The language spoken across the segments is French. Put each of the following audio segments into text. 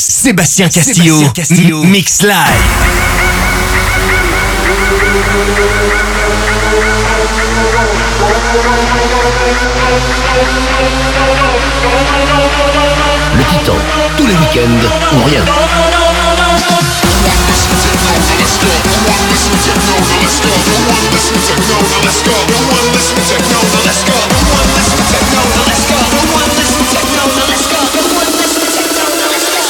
Sébastien Castillo, Sébastien Castillo. Mix Live. Le Titan, tous les week-ends ou rien.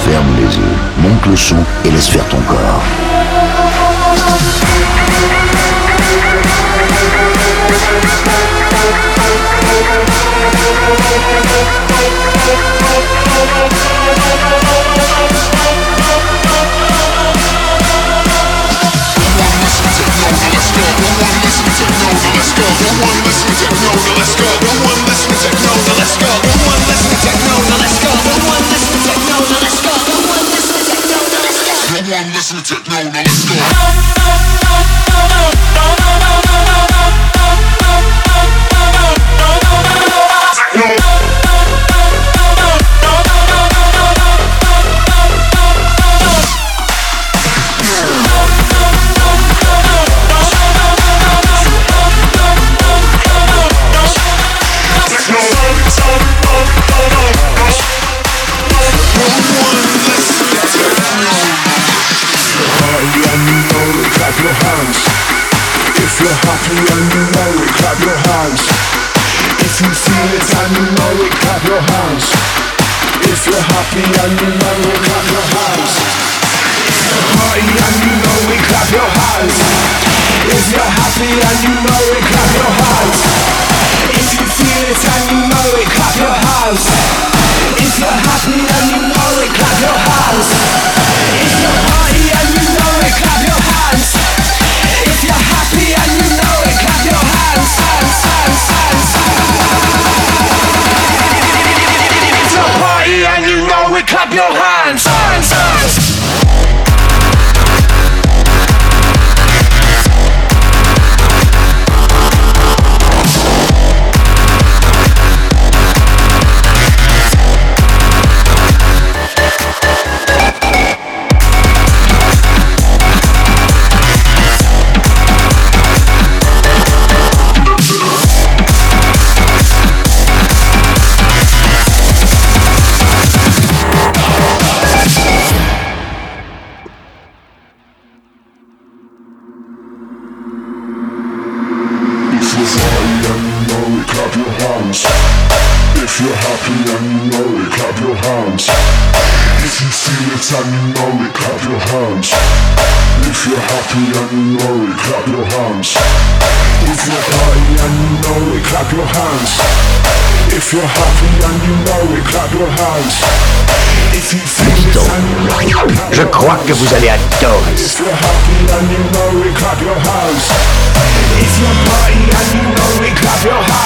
Ferme les yeux, monte le son et laisse faire ton corps. Happy and you know we clap your hands. Party and you know we clap your hands. If you're happy and you know we clap your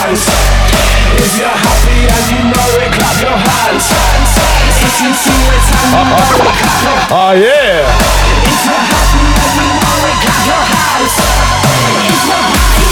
hands. If you're happy and you know it, clap your hands. If you feel it and you know it, clap your hands. Oh yeah! If you're happy and you know it, clap your hands. If you're happy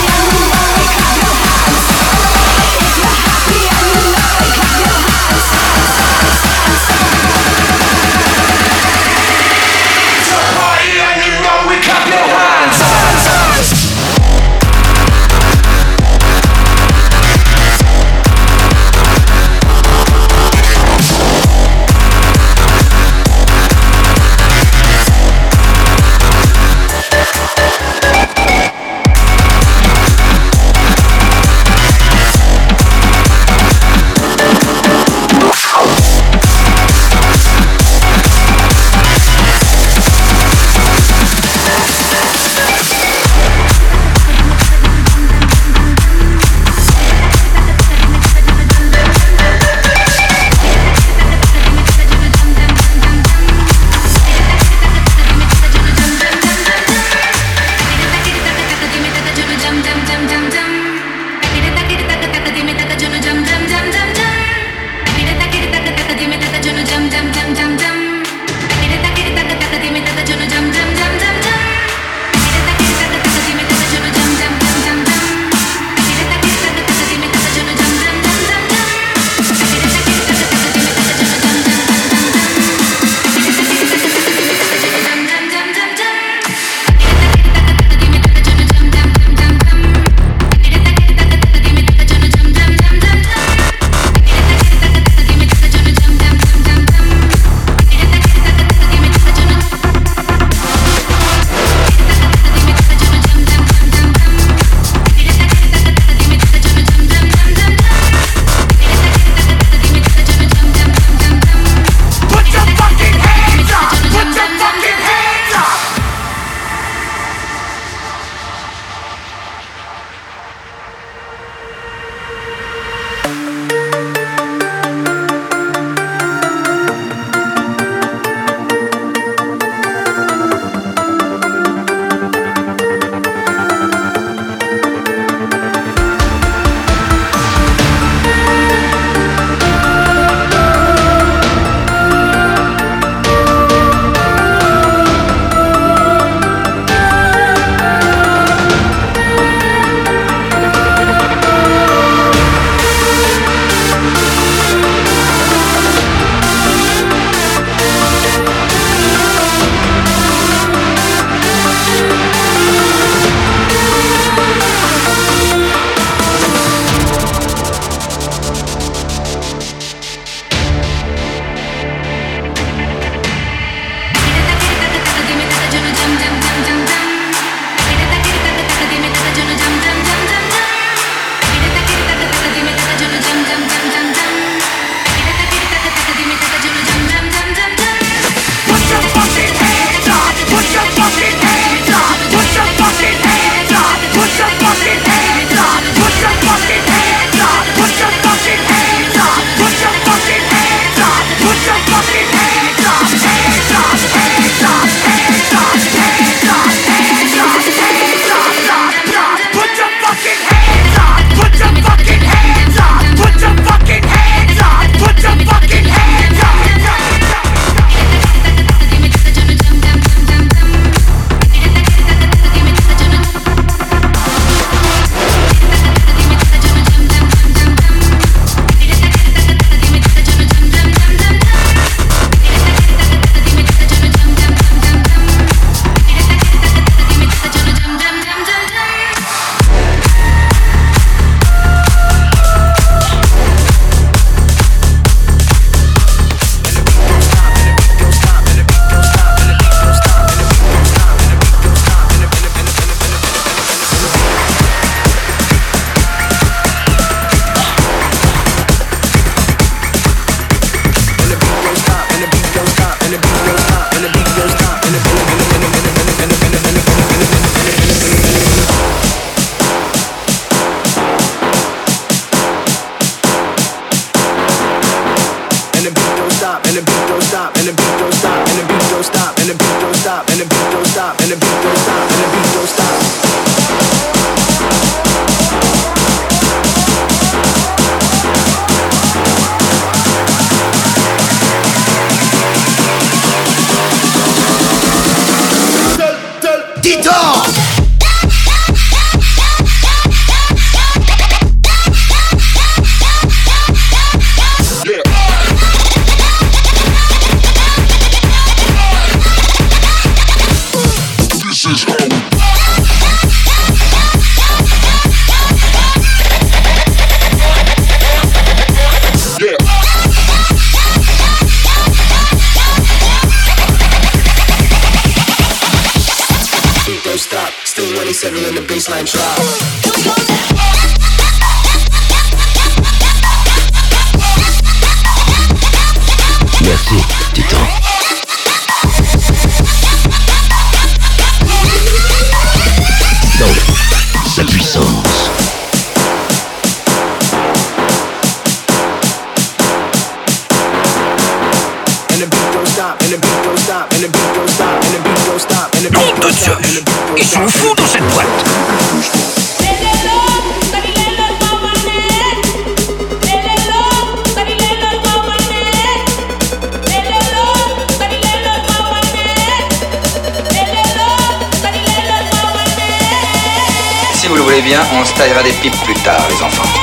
se taillera des pipes plus tard, les enfants.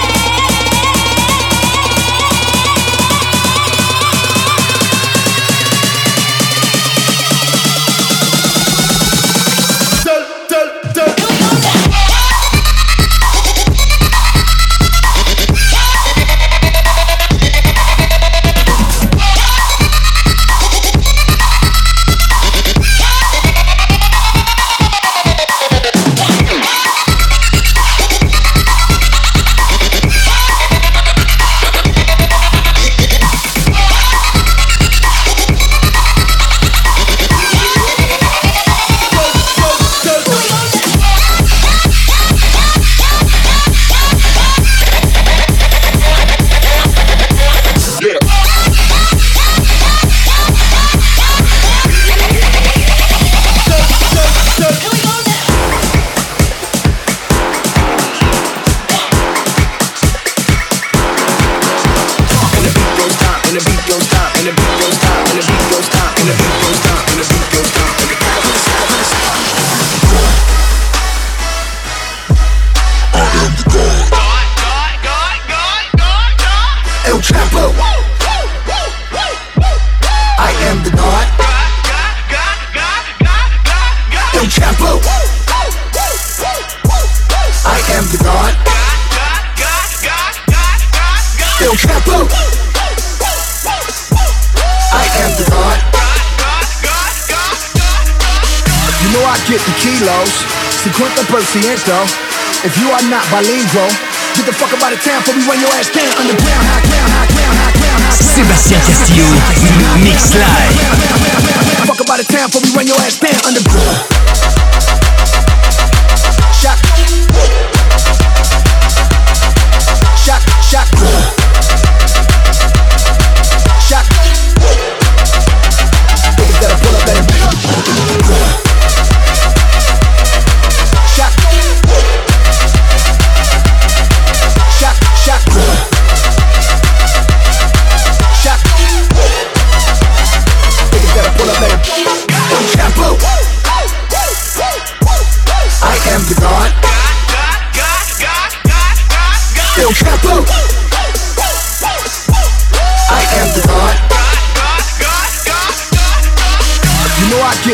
Kilos, sequent per ciento. If you are not bilingual, get the fuck about the town for me when your ass stand underground, high ground, high ground, high ground, high ground. Sébastien Castillo, Mix Live. Fuck about the town for me when your ass stand underground. Shock, shock. Shock.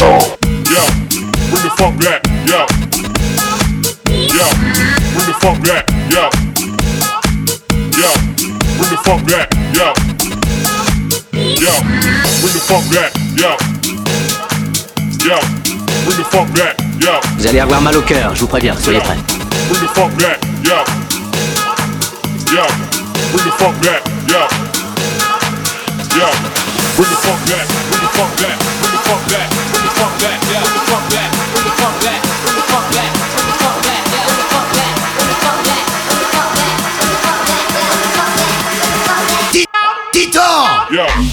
soyez prêts. Bring the funk back, yeah. Yeah. Bring the funk back, yeah. Yeah. Bring the funk back, bring the funk back, bring the funk back, bring the funk back, yeah. Bring the funk back, bring the funk back, bring the funk back, bring the funk back, yeah. Bring the funk back, bring the funk back, bring the funk back, bring the funk back, bring the funk back, bring the funk back. Yeah.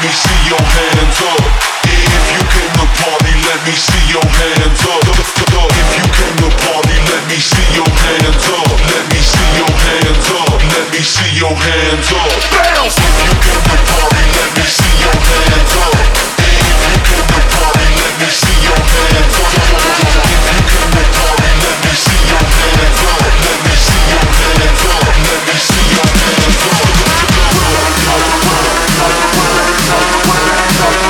me see your hands up. If you came to party, let me see your hands up. If you came to party, let me see your hands up. Let me see your hands up. Let me see your hands up. If you came to party, let me see your hands up. If you came to party, let me see your hands up. If you came to party, let me see your hands up. Let me see your hands up. Let me see your hands up. Thank you.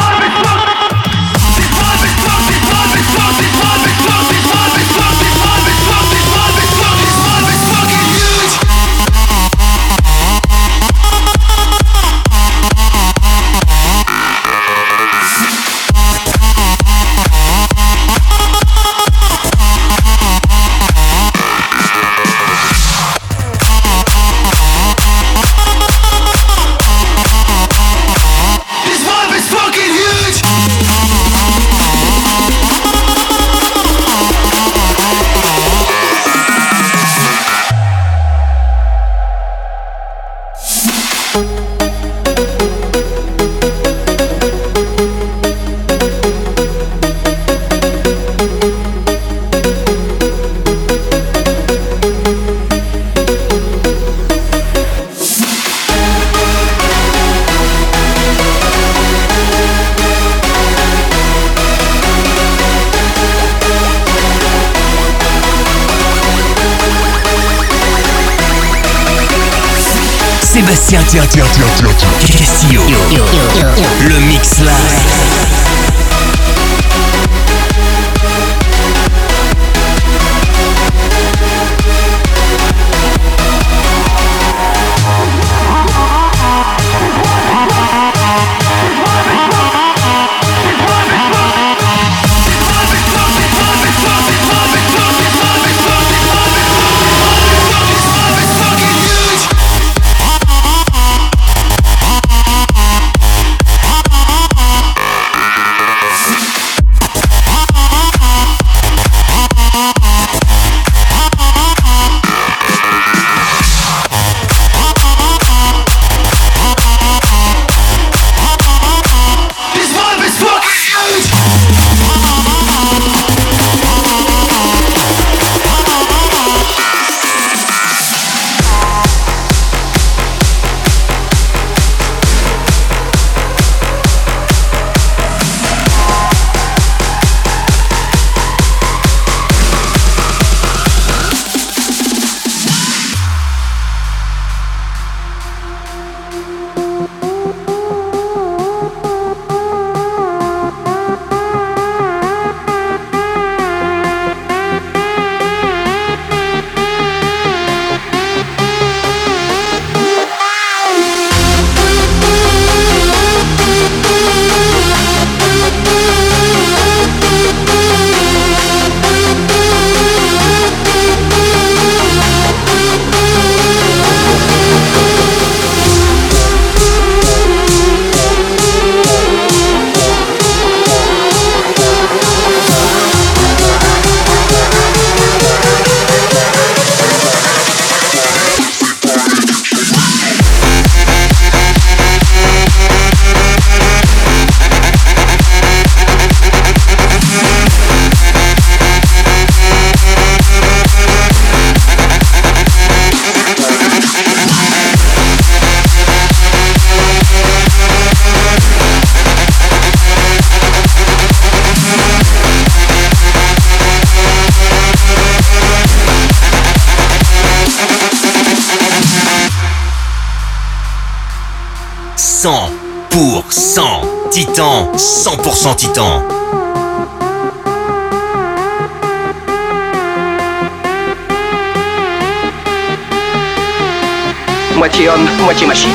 Moitié homme, moitié machine.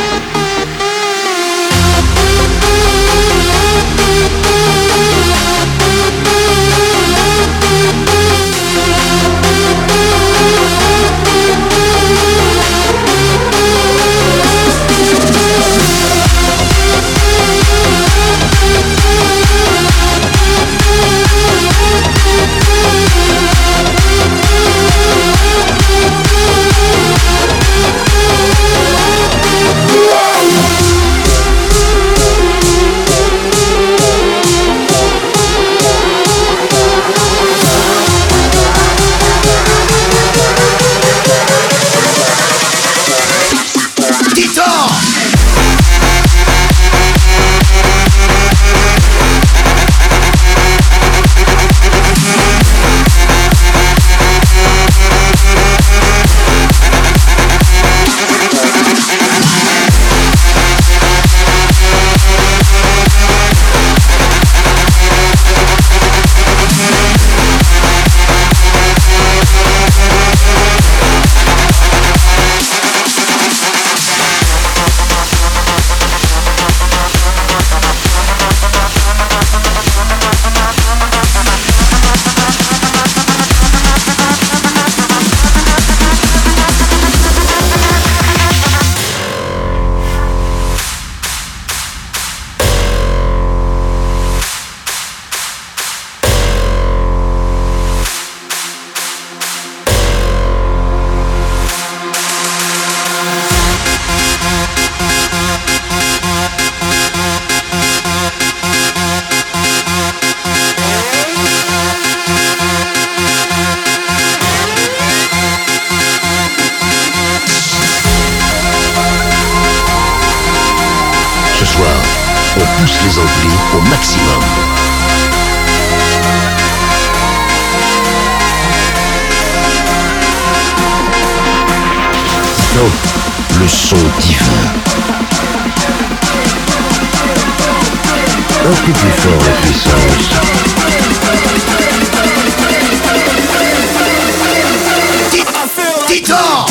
pousse les anglais au maximum. Non, le son divin. Un peu plus fort la puissance. Titan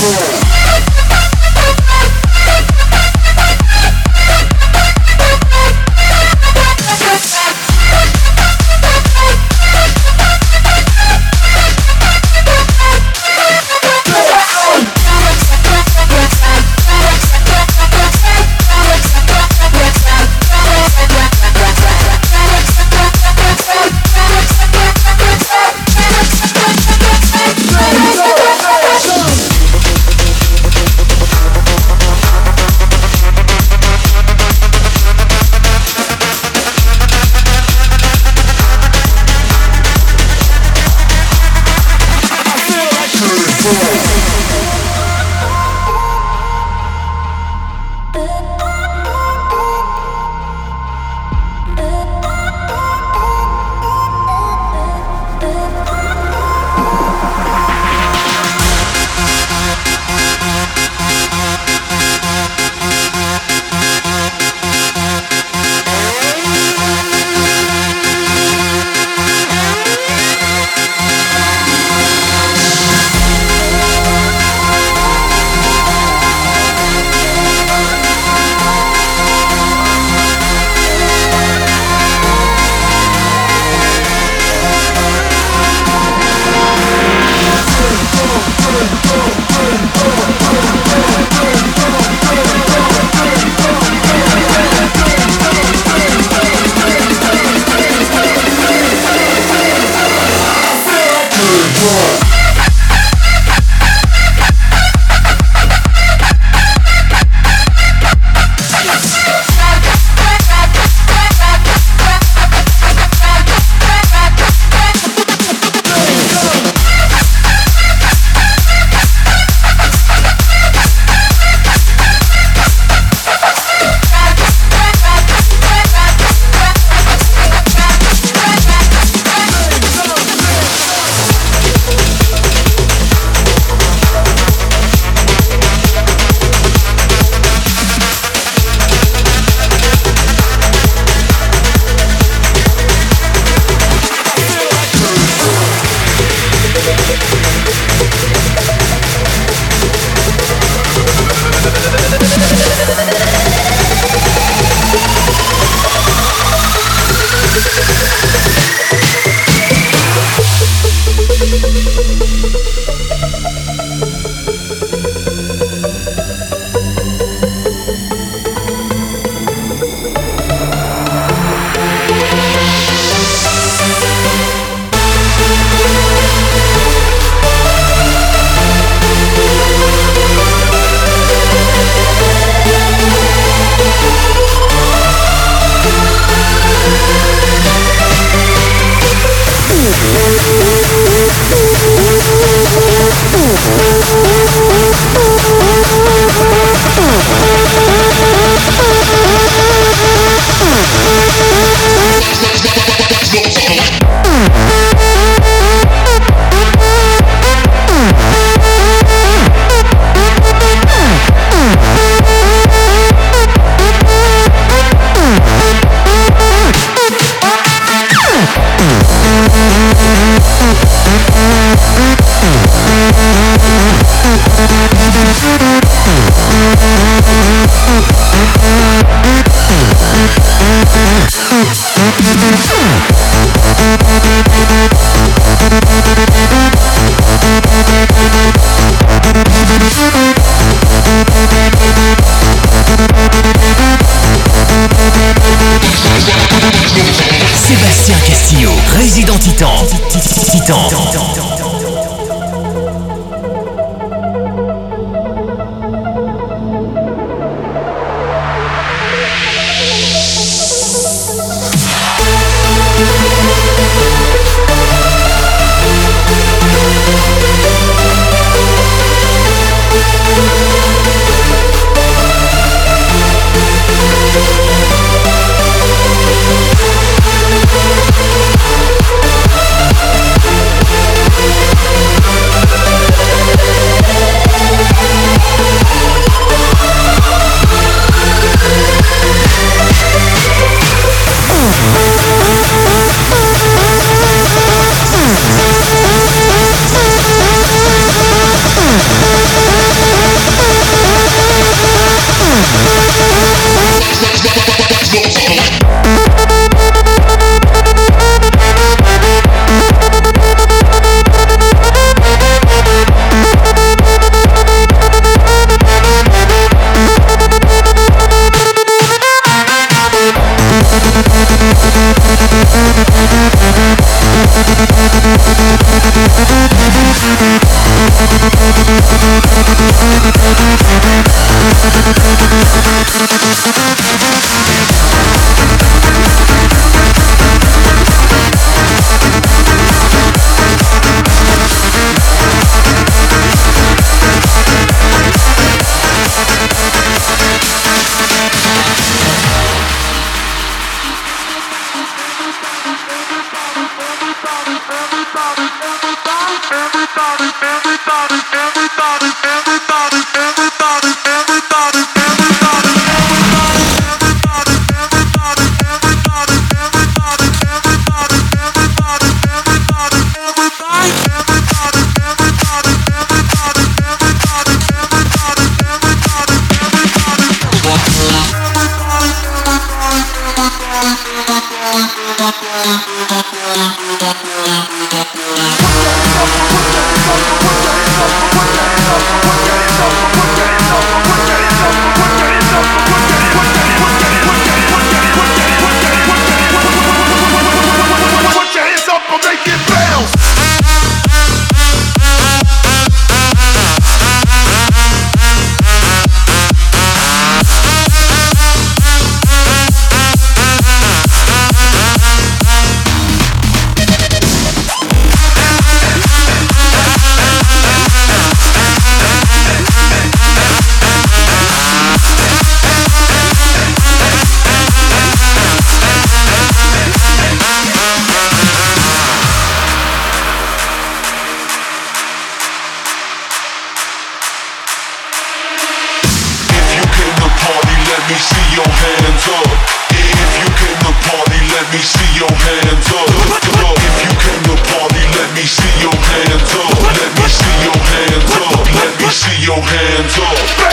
your hands up.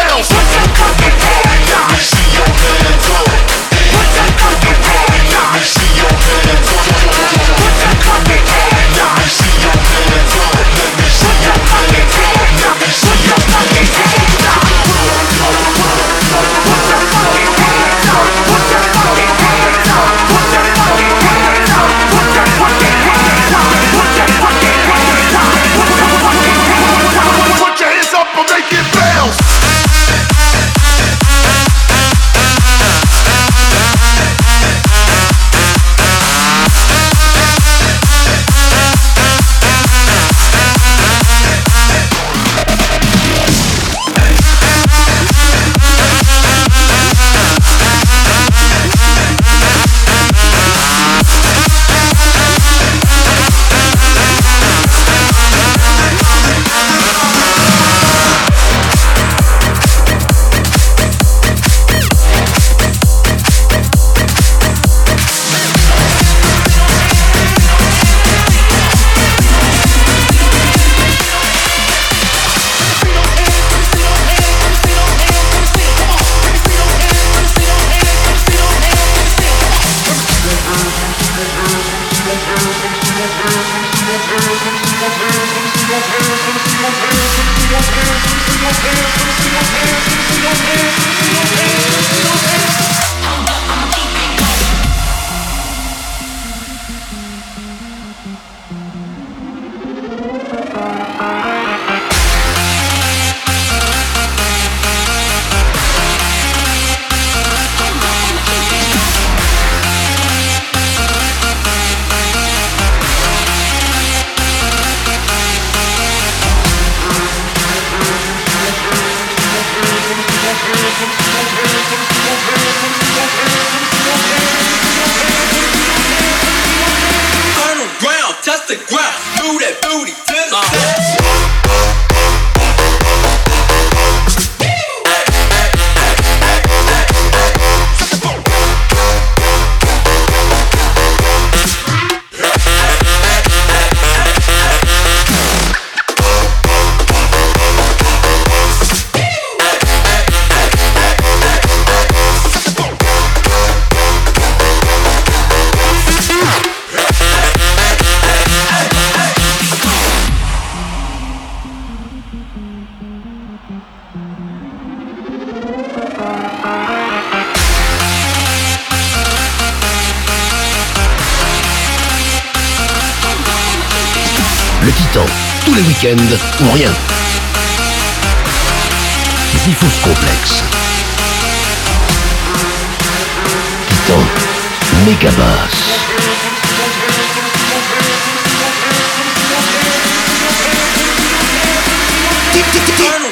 week-end ou rien. Zifous complexe. Titan, méga basse. Turn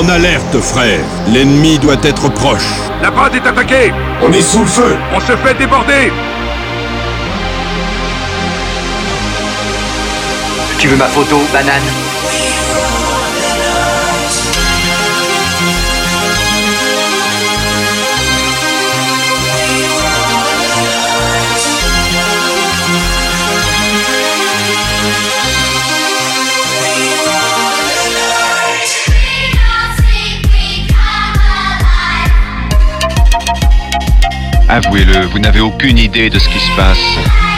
En alerte, frère. L'ennemi doit être proche. La base est attaquée On est sous le feu On se fait déborder Tu veux ma photo, banane? Avouez-le, vous n'avez aucune idée de ce qui se passe.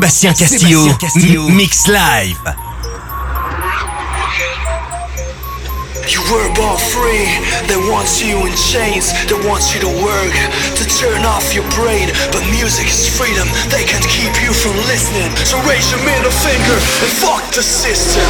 Sébastien Castillo, Sébastien Castillo. Mix Live. You were born free, they want you in chains, they want you to work, to turn off your brain. But music is freedom, they can't keep you from listening. So raise your middle finger and fuck the system.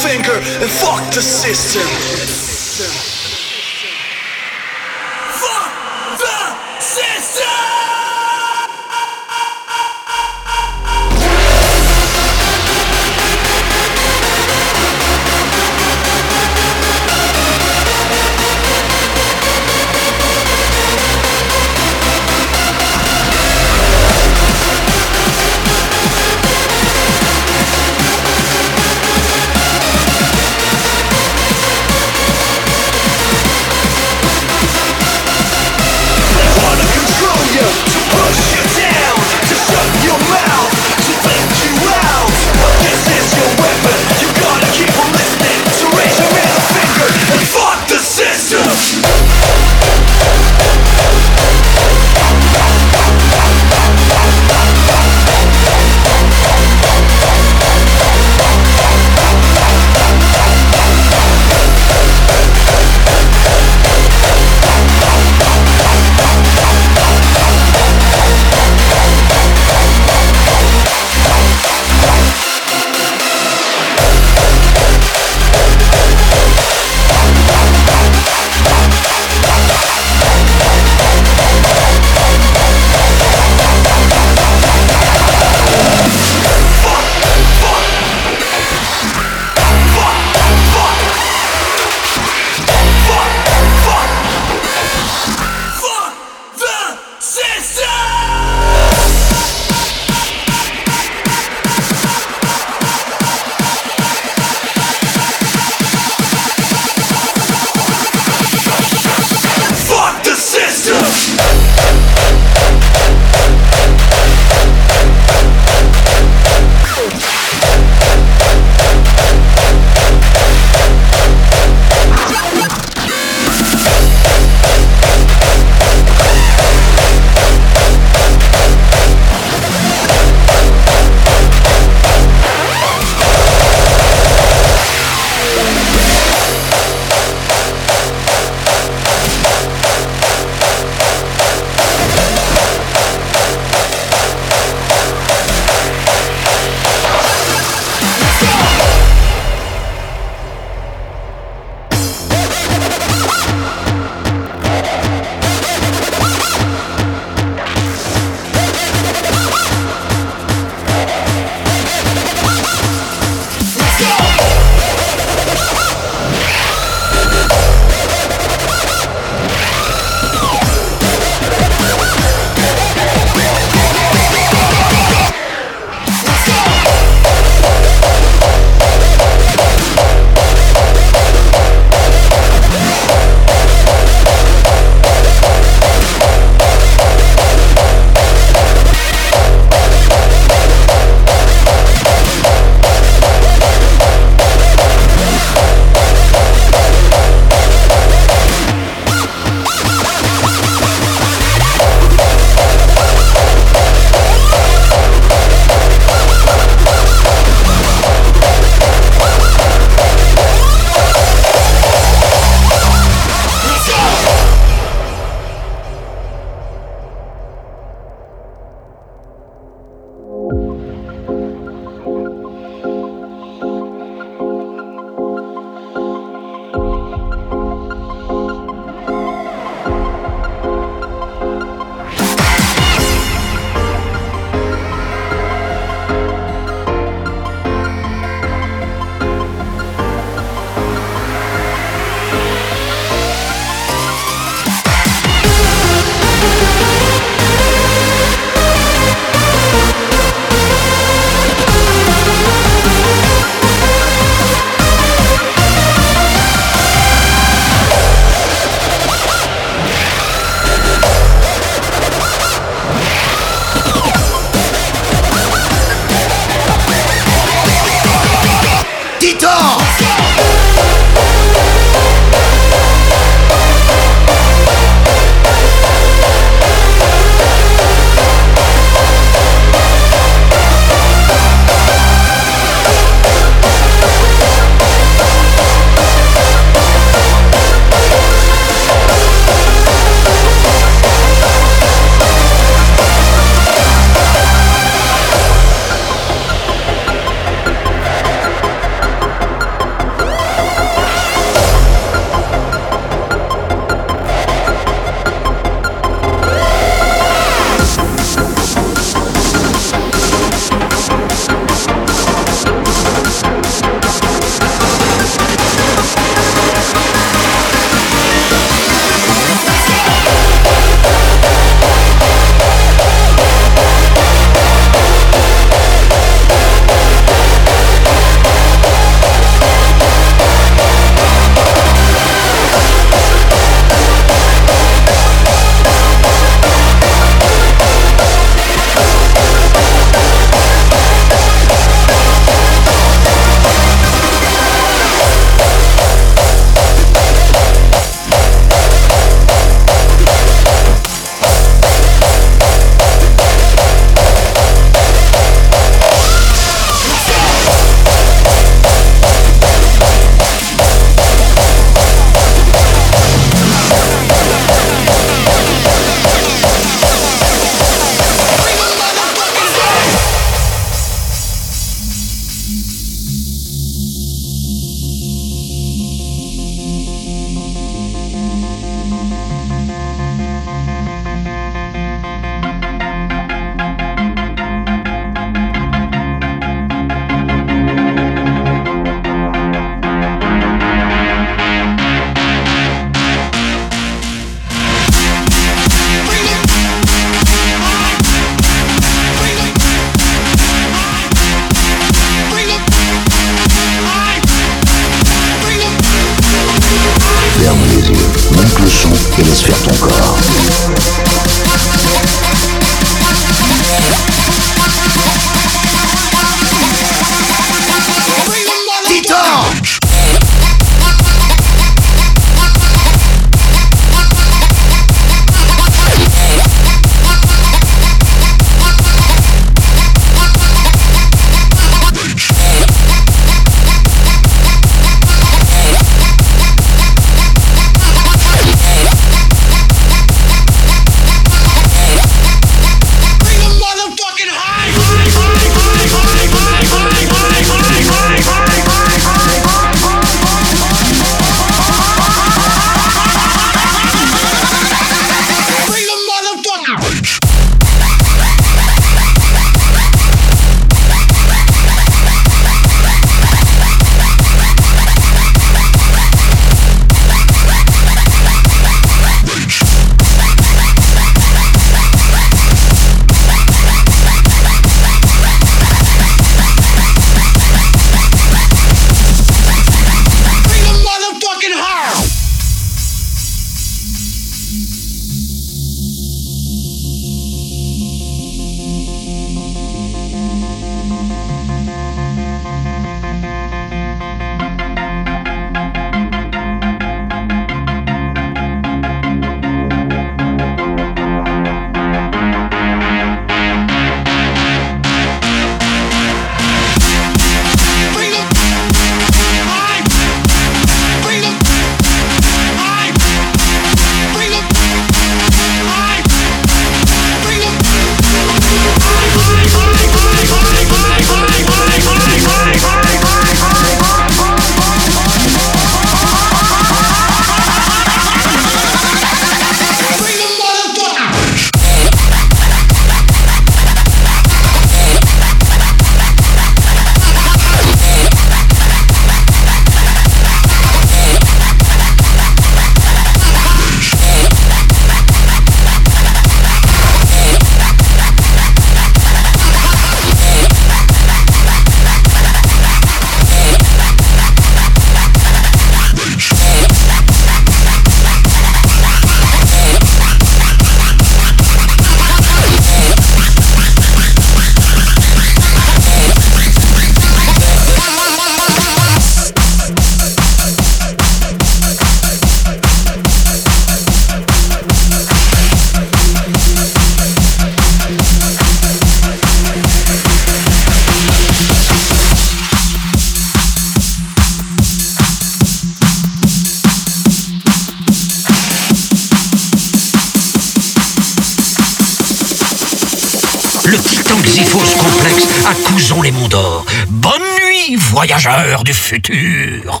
Voyageurs du futur